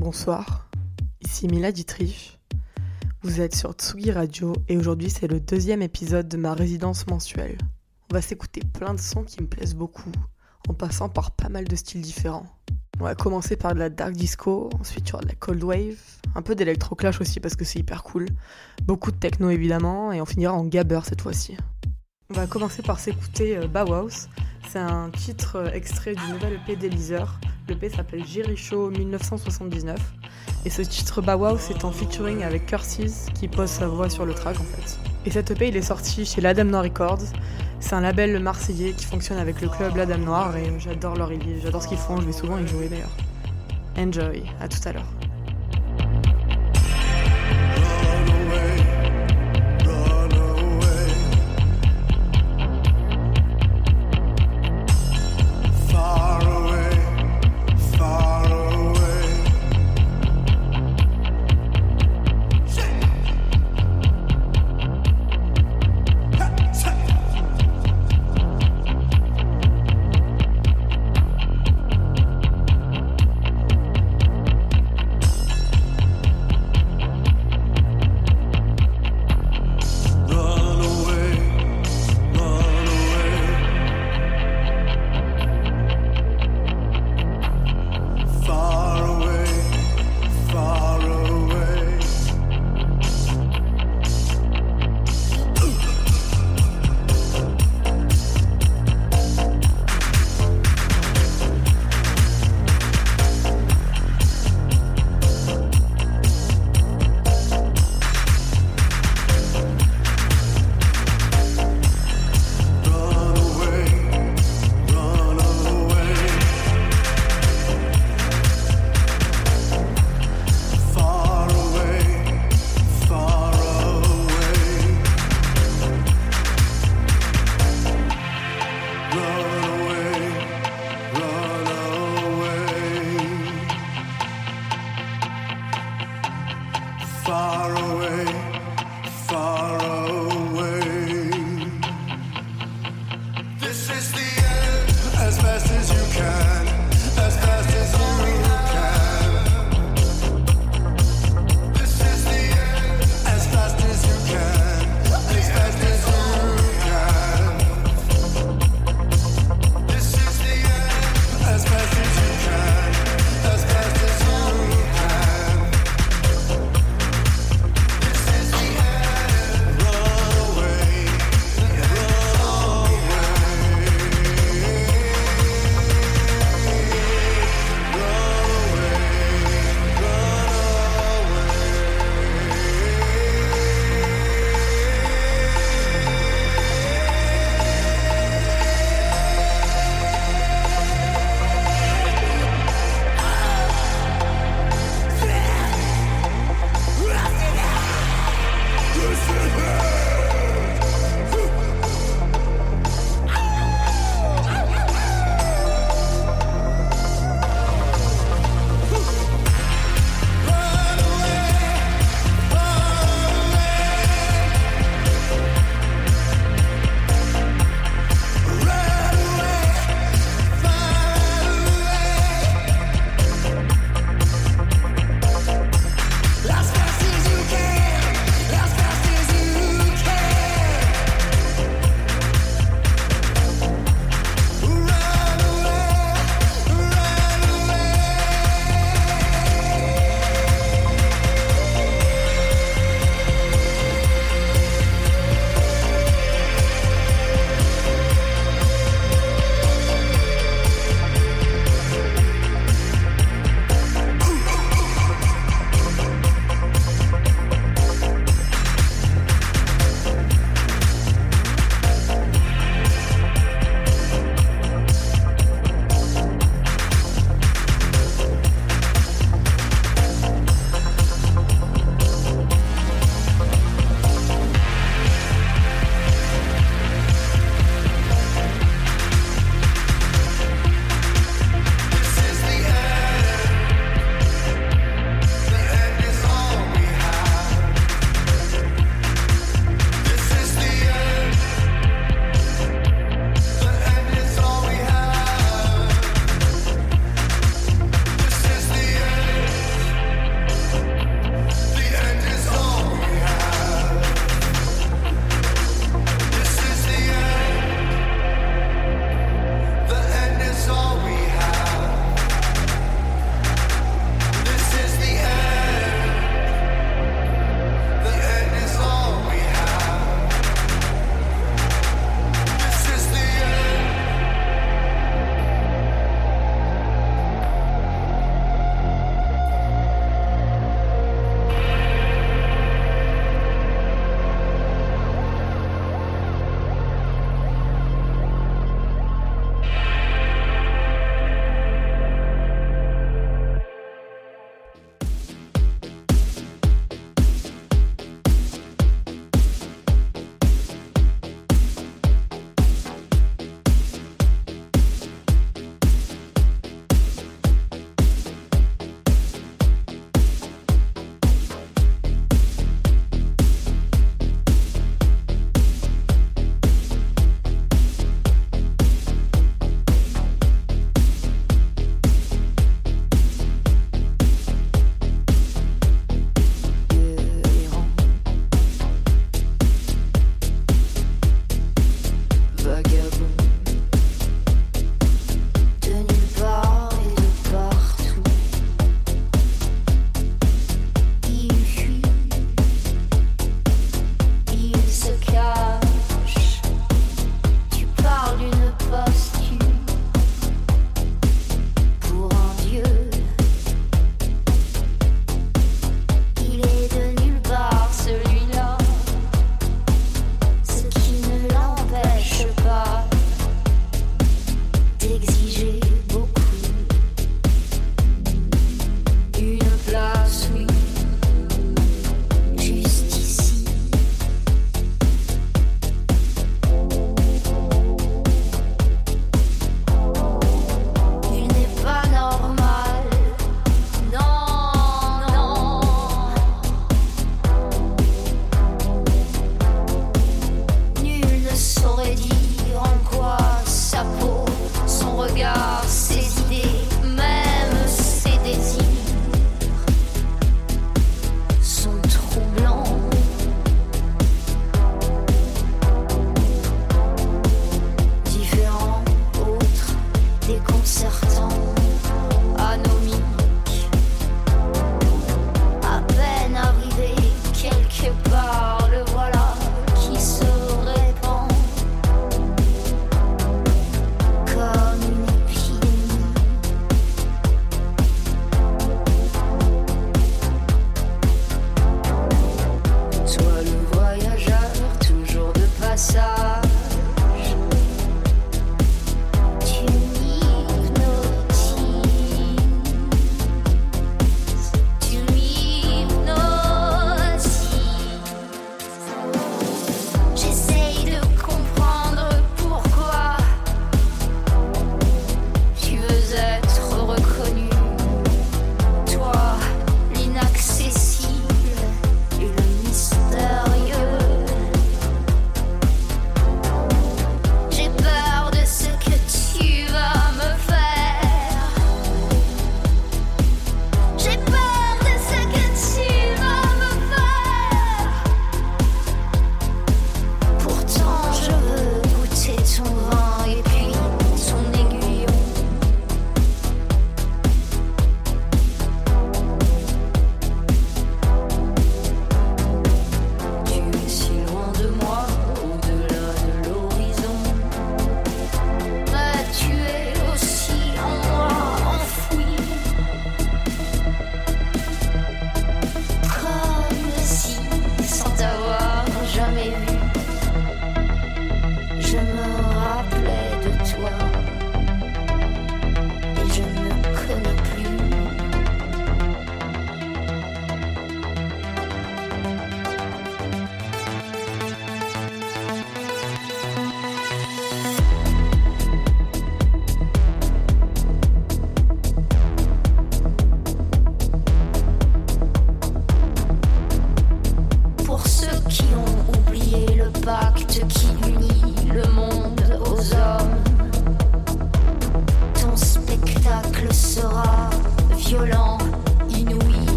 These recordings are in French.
Bonsoir, ici Mila Dietrich. Vous êtes sur Tsugi Radio et aujourd'hui c'est le deuxième épisode de ma résidence mensuelle. On va s'écouter plein de sons qui me plaisent beaucoup, en passant par pas mal de styles différents. On va commencer par de la dark disco, ensuite il y aura de la cold wave, un peu d'électroclash aussi parce que c'est hyper cool, beaucoup de techno évidemment, et on finira en gabber cette fois-ci. On va commencer par s'écouter euh, Bauhaus. C'est un titre euh, extrait du nouvel EP d'Eliezer. L'EP s'appelle Jericho 1979. Et ce titre Bauhaus est en featuring avec Curses qui pose sa voix sur le track en fait. Et cet EP il est sorti chez l'Adam Noir Records. C'est un label marseillais qui fonctionne avec le club L'Adam Noir et j'adore leur j'adore ce qu'ils font, je vais souvent y jouer d'ailleurs. Enjoy, à tout à l'heure.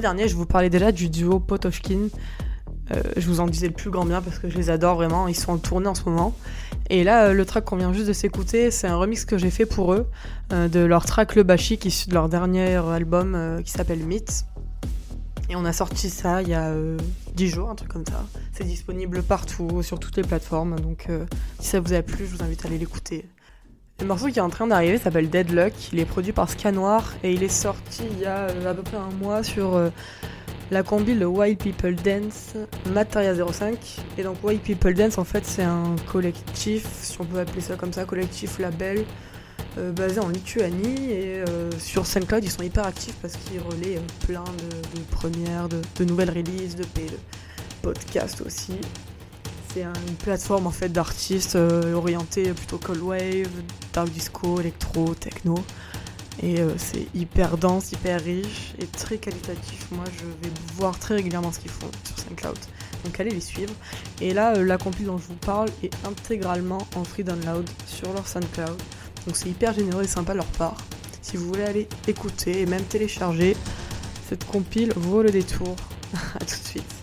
Dernier, je vous parlais déjà du duo Potoshkin. Euh, je vous en disais le plus grand bien parce que je les adore vraiment. Ils sont en tournée en ce moment. Et là, euh, le track qu'on vient juste de s'écouter, c'est un remix que j'ai fait pour eux euh, de leur track Le Bashik issu de leur dernier album euh, qui s'appelle Myth. Et on a sorti ça il y a euh, 10 jours, un truc comme ça. C'est disponible partout, sur toutes les plateformes. Donc si ça vous a plu, je vous invite à aller l'écouter. Le morceau qui est en train d'arriver s'appelle Deadlock. Il est produit par Scanoir et il est sorti il y a euh, à peu près un mois sur euh, la combi le White People Dance Materia 05. Et donc White People Dance en fait c'est un collectif, si on peut appeler ça comme ça, collectif label euh, basé en Lituanie et euh, sur SoundCloud ils sont hyper actifs parce qu'ils relaient plein de, de premières, de, de nouvelles releases, de, de podcasts aussi. C'est un- une plateforme en fait d'artistes euh, orientés plutôt cold wave, dark disco, électro, techno. Et euh, c'est hyper dense, hyper riche et très qualitatif. Moi, je vais voir très régulièrement ce qu'ils font sur SoundCloud. Donc allez les suivre. Et là, euh, la compil dont je vous parle est intégralement en free download sur leur SoundCloud. Donc c'est hyper généreux et sympa de leur part. Si vous voulez aller écouter et même télécharger, cette compile vaut le détour. à tout de suite.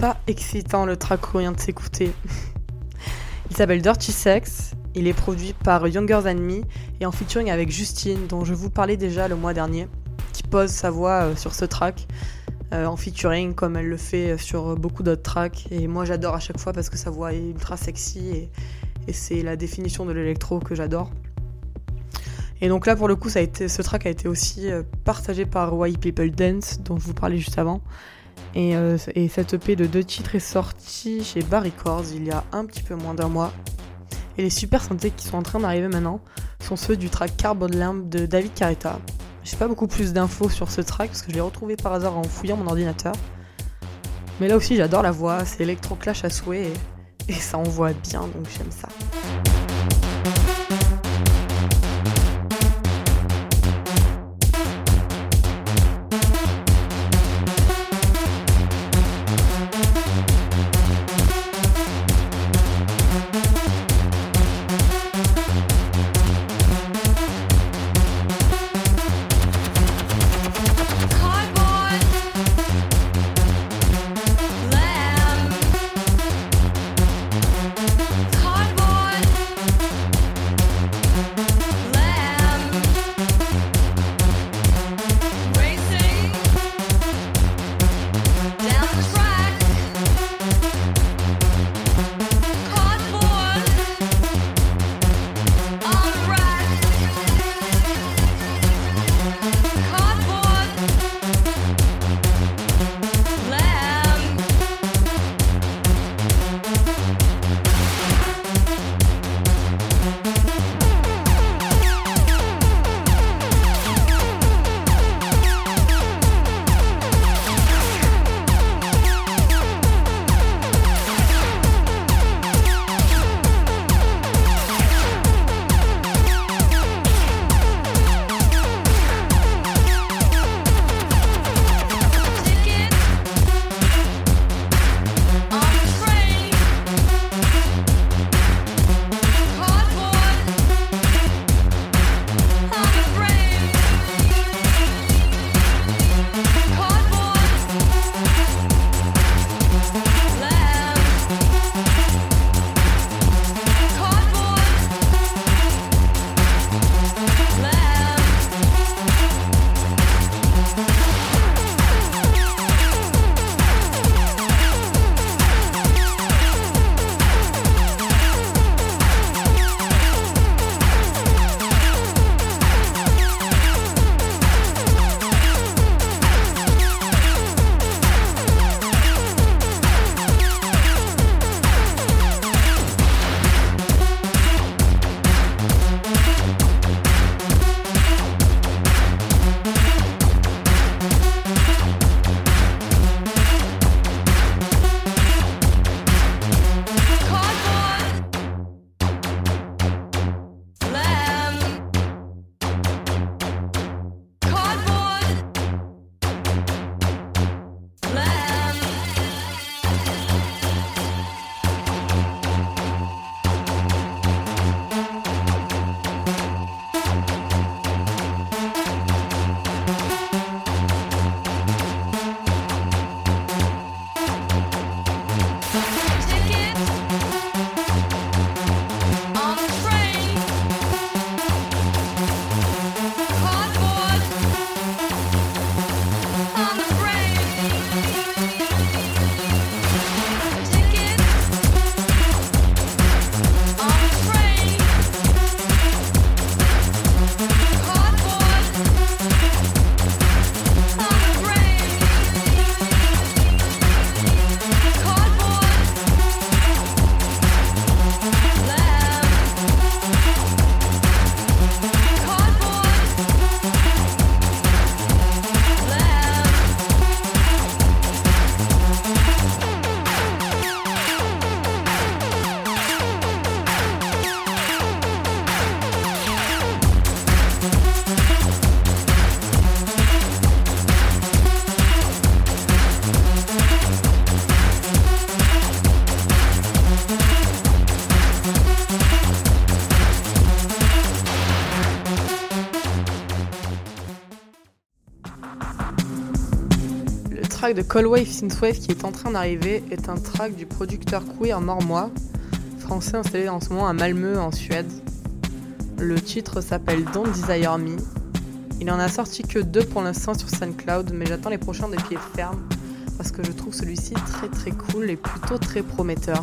Pas excitant le track qu'on vient de s'écouter Il s'appelle Dirty Sex, il est produit par Younger Than Me et en featuring avec Justine, dont je vous parlais déjà le mois dernier, qui pose sa voix euh, sur ce track euh, en featuring comme elle le fait sur beaucoup d'autres tracks. Et moi j'adore à chaque fois parce que sa voix est ultra sexy et, et c'est la définition de l'électro que j'adore. Et donc là, pour le coup, ça a été, ce track a été aussi euh, partagé par Why People Dance, dont je vous parlais juste avant. Et, euh, et cette EP de deux titres est sortie chez Bar Records il y a un petit peu moins d'un mois. Et les super synthés qui sont en train d'arriver maintenant sont ceux du track Carbon Lamp de David Carretta. J'ai pas beaucoup plus d'infos sur ce track parce que je l'ai retrouvé par hasard en fouillant mon ordinateur. Mais là aussi, j'adore la voix, c'est électro-clash à souhait et, et ça envoie bien, donc j'aime ça. Track de Wave Synthwave qui est en train d'arriver est un track du producteur queer normois, français installé en ce moment à Malmö en Suède. Le titre s'appelle Don't Desire Me. Il en a sorti que deux pour l'instant sur SoundCloud, mais j'attends les prochains des pieds fermes parce que je trouve celui-ci très très cool et plutôt très prometteur.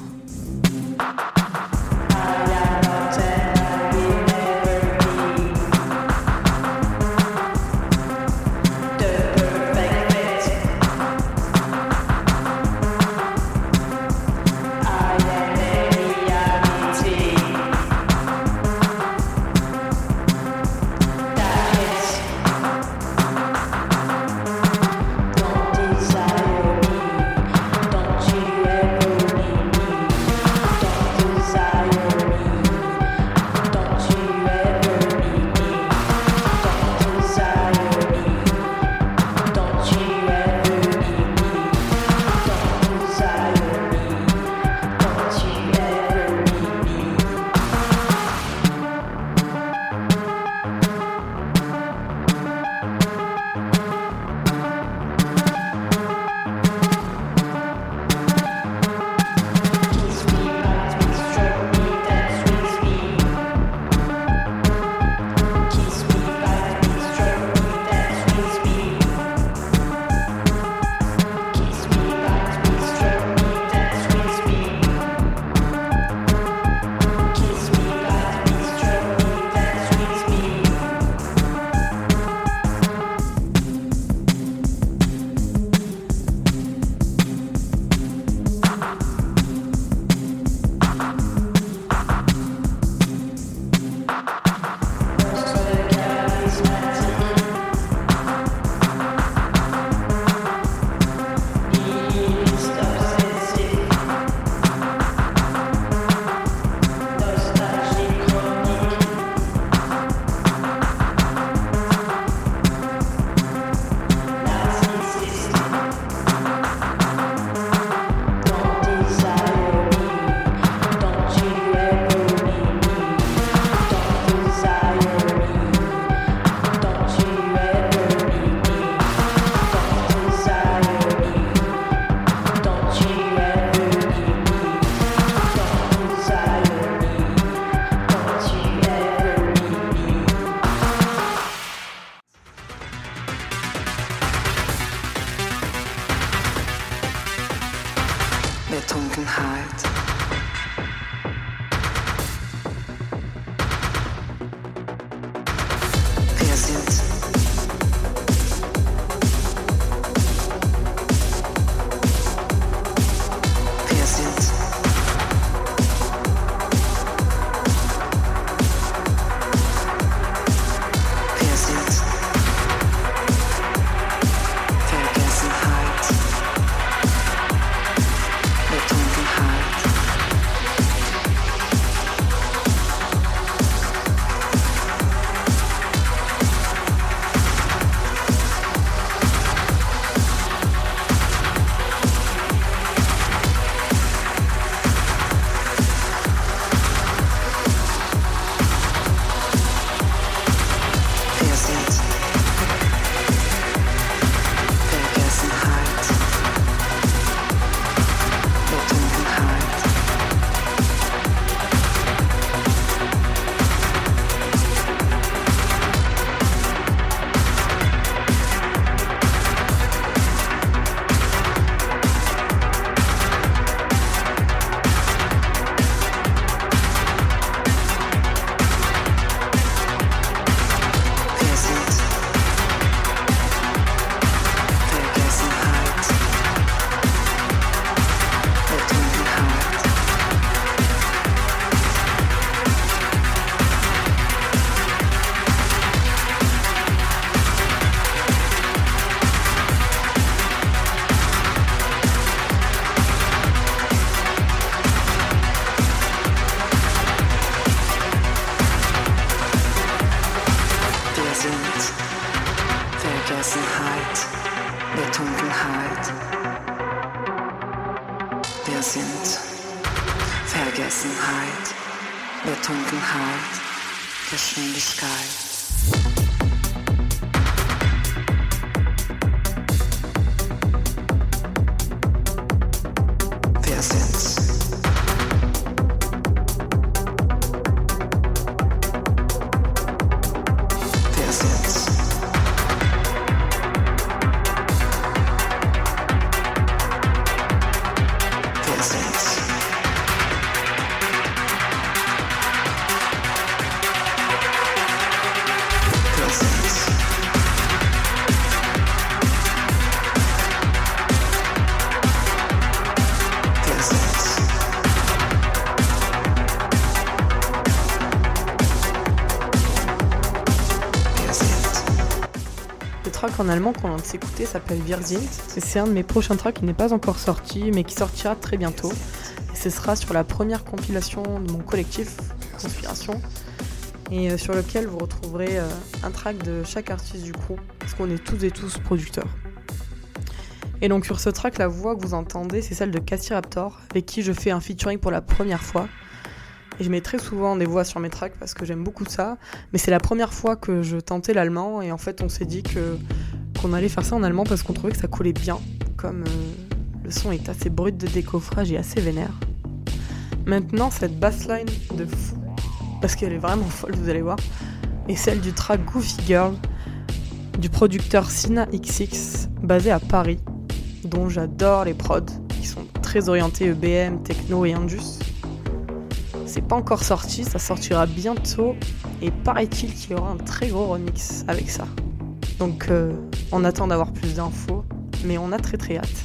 En allemand qu'on vient de s'écouter s'appelle. Et C'est un de mes prochains tracks qui n'est pas encore sorti, mais qui sortira très bientôt. Et ce sera sur la première compilation de mon collectif Conspiration, et euh, sur lequel vous retrouverez euh, un track de chaque artiste du groupe, parce qu'on est tous et tous producteurs. Et donc sur ce track, la voix que vous entendez, c'est celle de Cassie Raptor, avec qui je fais un featuring pour la première fois. Et je mets très souvent des voix sur mes tracks parce que j'aime beaucoup ça. Mais c'est la première fois que je tentais l'allemand et en fait on s'est dit que qu'on allait faire ça en allemand parce qu'on trouvait que ça collait bien. Comme euh, le son est assez brut de décoffrage et assez vénère. Maintenant cette bassline de fou, parce qu'elle est vraiment folle, vous allez voir, est celle du track Goofy Girl du producteur Sina XX basé à Paris, dont j'adore les prods qui sont très orientés EBM, techno et indus. C'est pas encore sorti, ça sortira bientôt et paraît-il qu'il y aura un très gros remix avec ça. Donc euh, on attend d'avoir plus d'infos, mais on a très très hâte.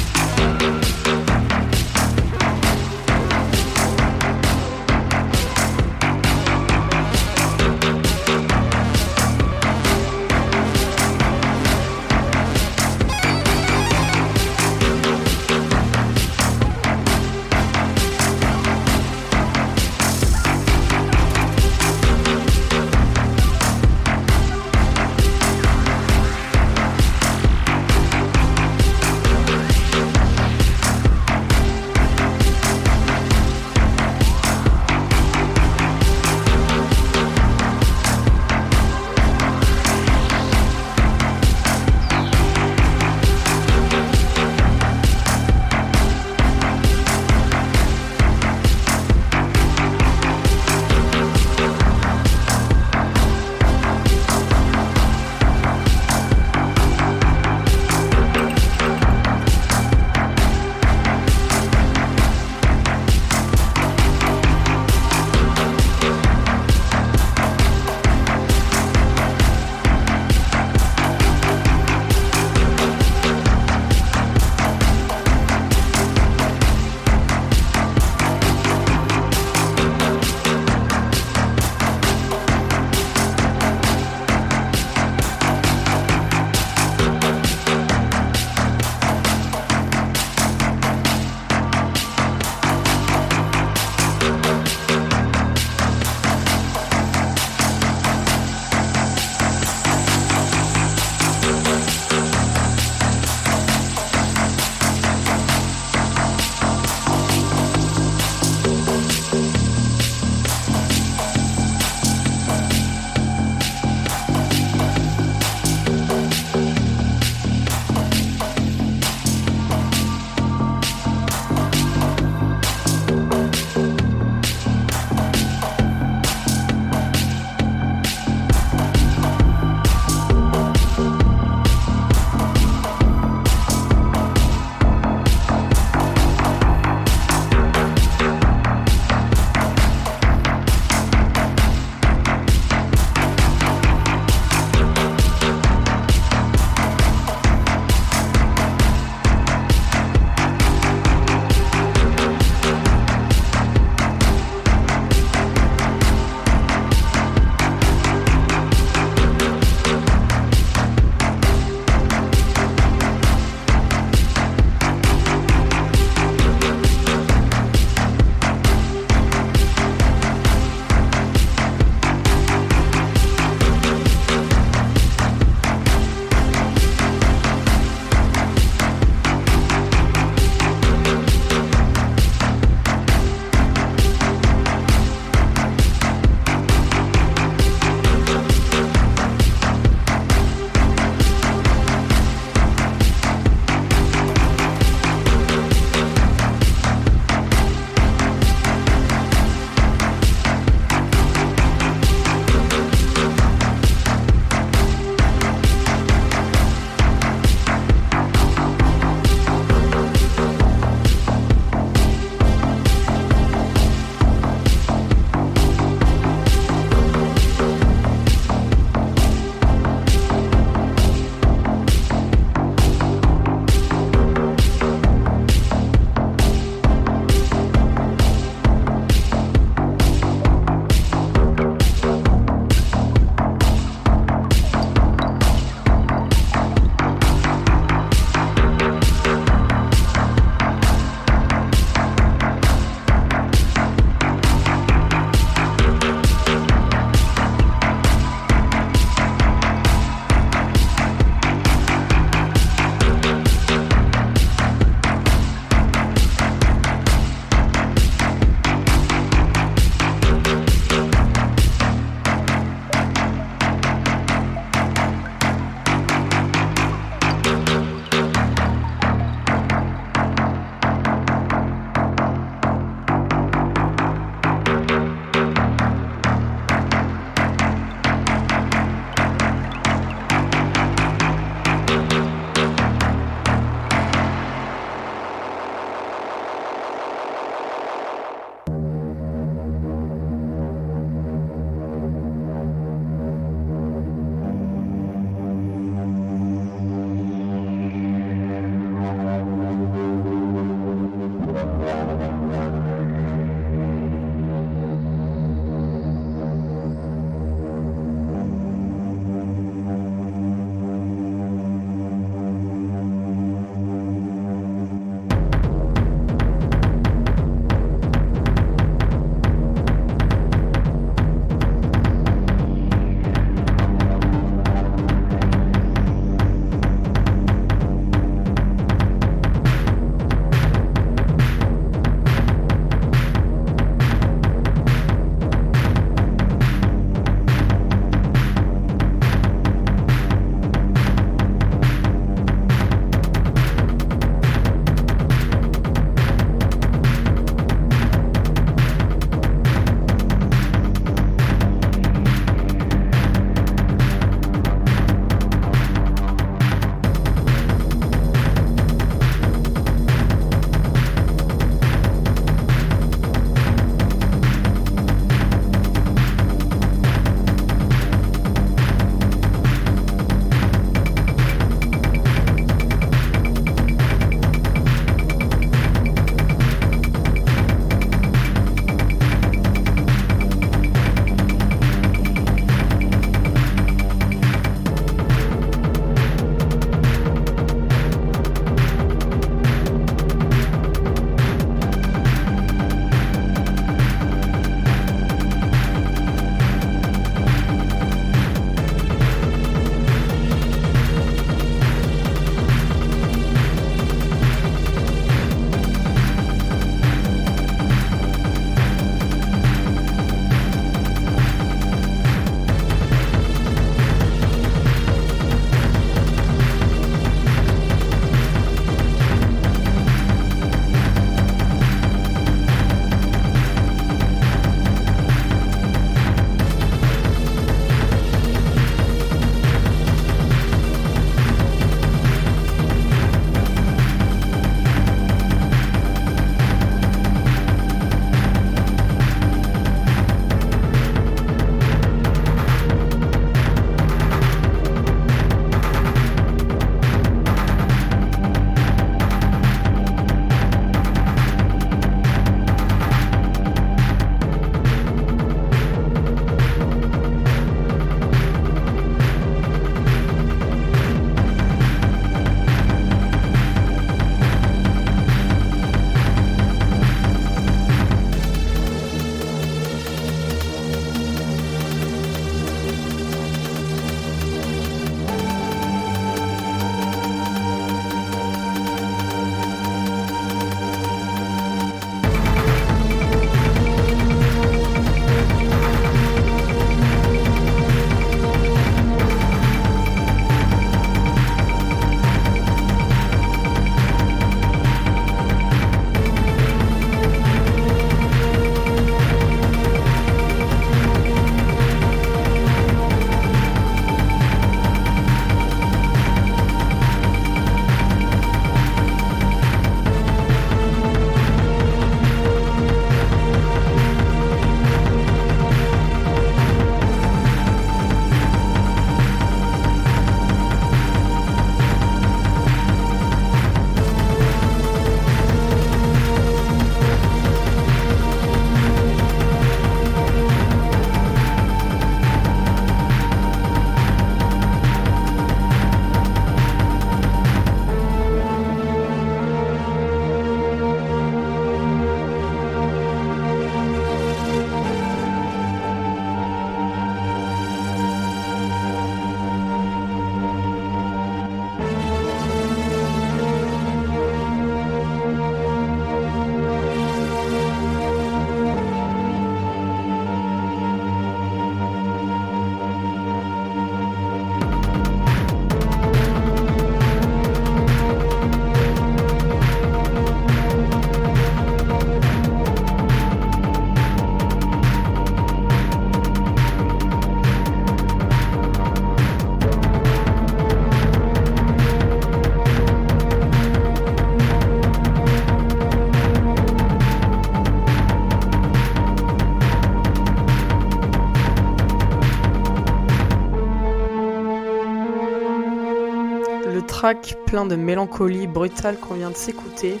Track plein de mélancolie brutale qu'on vient de s'écouter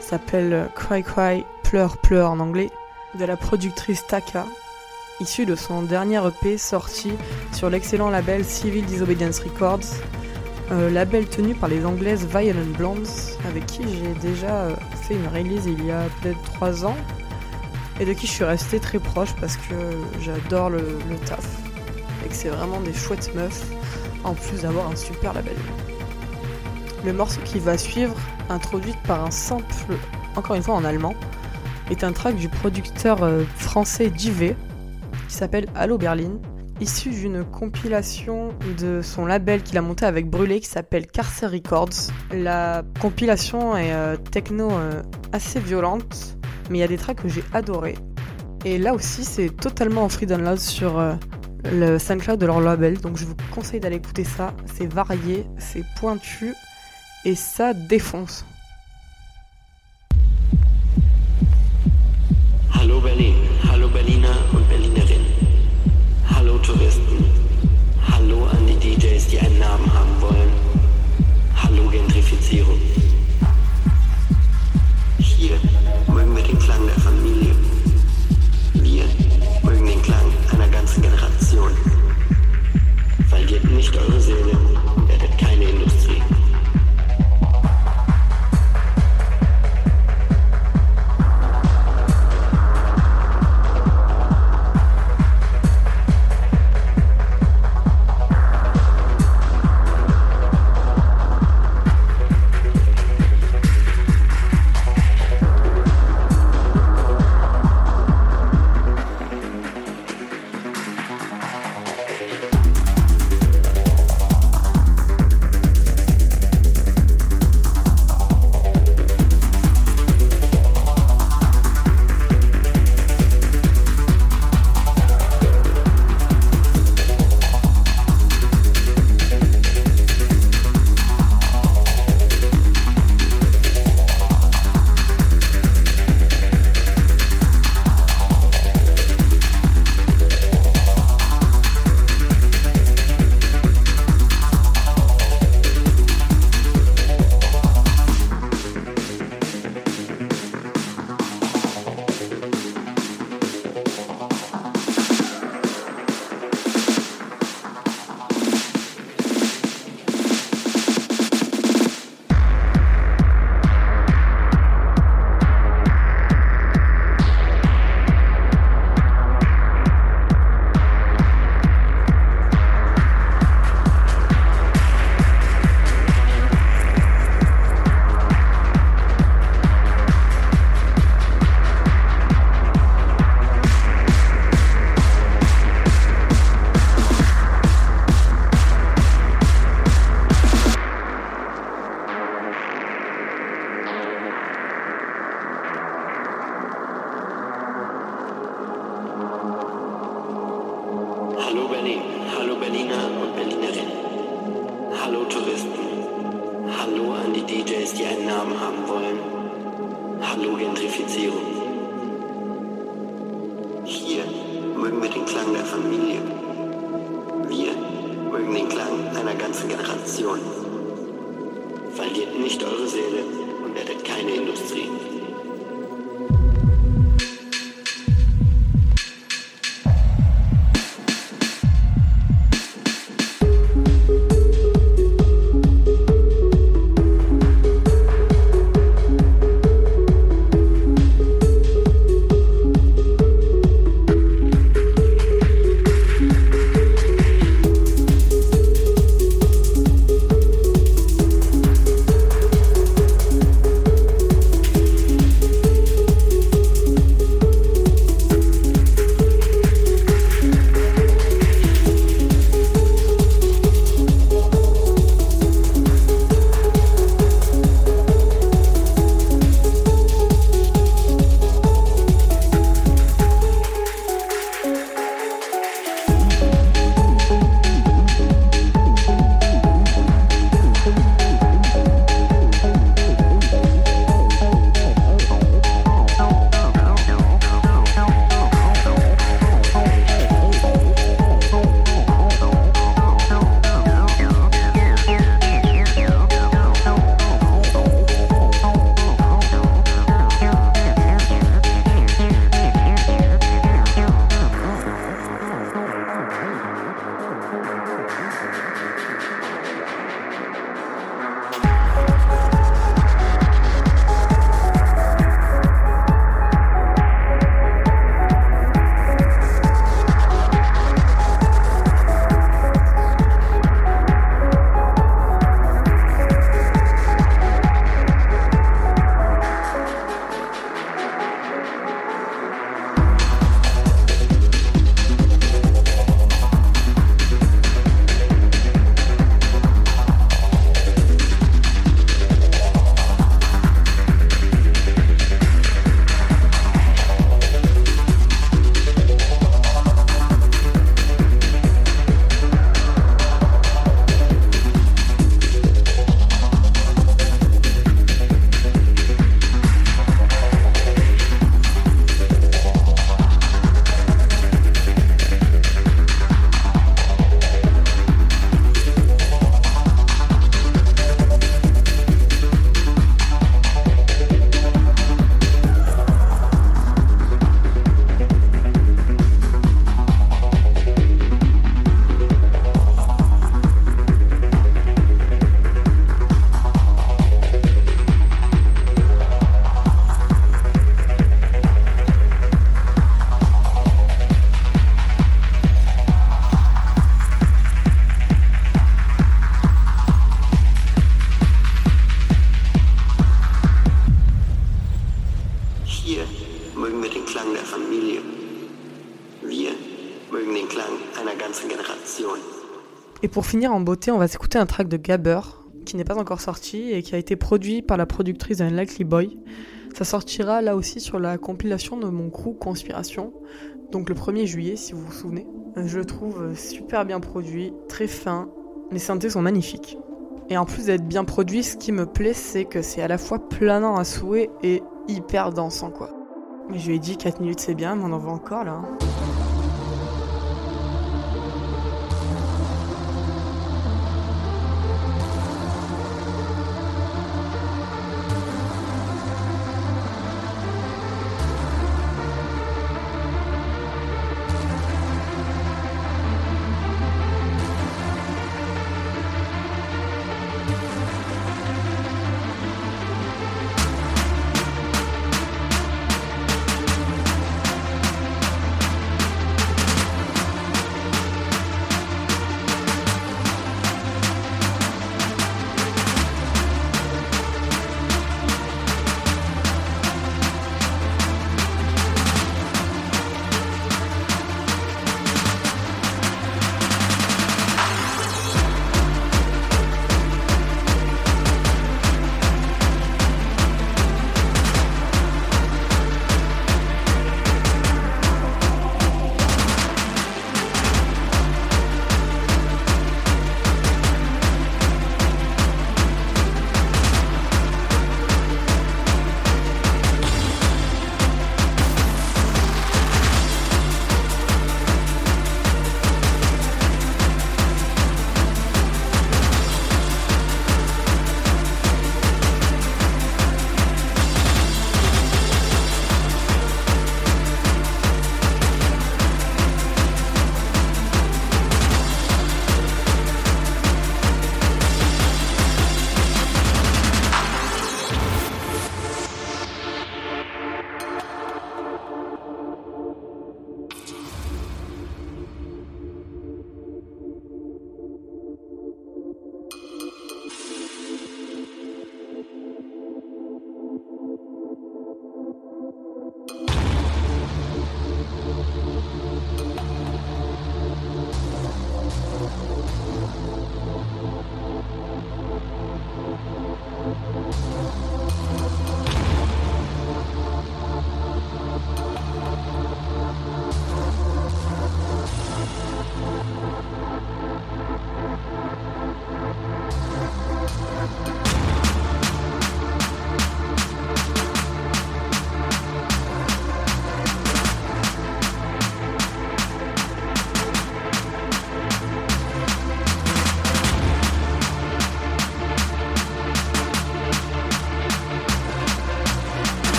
s'appelle Cry Cry Pleure Pleure en anglais de la productrice Taka, issu de son dernier EP sorti sur l'excellent label Civil Disobedience Records, euh, label tenu par les anglaises Violent Blondes, avec qui j'ai déjà euh, fait une release il y a peut-être 3 ans, et de qui je suis restée très proche parce que j'adore le, le taf, et que c'est vraiment des chouettes meufs, en plus d'avoir un super label. Le morceau qui va suivre, introduit par un sample, encore une fois en allemand, est un track du producteur euh, français JV qui s'appelle Allo Berlin, issu d'une compilation de son label qu'il a monté avec Brûlé qui s'appelle Carcer Records. La compilation est euh, techno euh, assez violente, mais il y a des tracks que j'ai adorés. Et là aussi, c'est totalement en free download sur le SoundCloud de leur label, donc je vous conseille d'aller écouter ça. C'est varié, c'est pointu et ça défonce. Hallo Berlin, hallo Berliner und Berlinerinnen. Hallo Touristen. Hallo an die DJs, die einen Namen haben wollen. Hallo Gentrifizierung. Hier mögen wir den Klang der Familie. Pour finir en beauté, on va s'écouter un track de Gabber, qui n'est pas encore sorti et qui a été produit par la productrice d'un Likely Boy. Ça sortira là aussi sur la compilation de mon crew Conspiration, donc le 1er juillet si vous vous souvenez. Je le trouve super bien produit, très fin, les synthés sont magnifiques. Et en plus d'être bien produit, ce qui me plaît, c'est que c'est à la fois planant à souhait et hyper dansant, quoi. Mais je lui ai dit 4 minutes c'est bien, mais on en voit encore là. hein.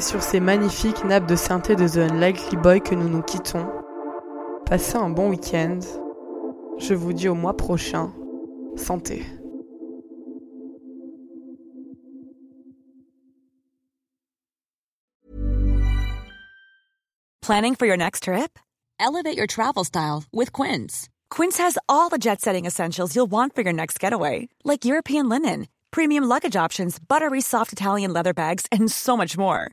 C'est sur ces magnifiques nappes de synthé de The Unlikely Boy que nous nous quittons. Passez un bon week-end. Je vous dis au mois prochain. Santé. Planning for your next trip? Elevate your travel style with Quince. Quince has all the jet setting essentials you'll want for your next getaway, like European linen, premium luggage options, buttery soft Italian leather bags, and so much more.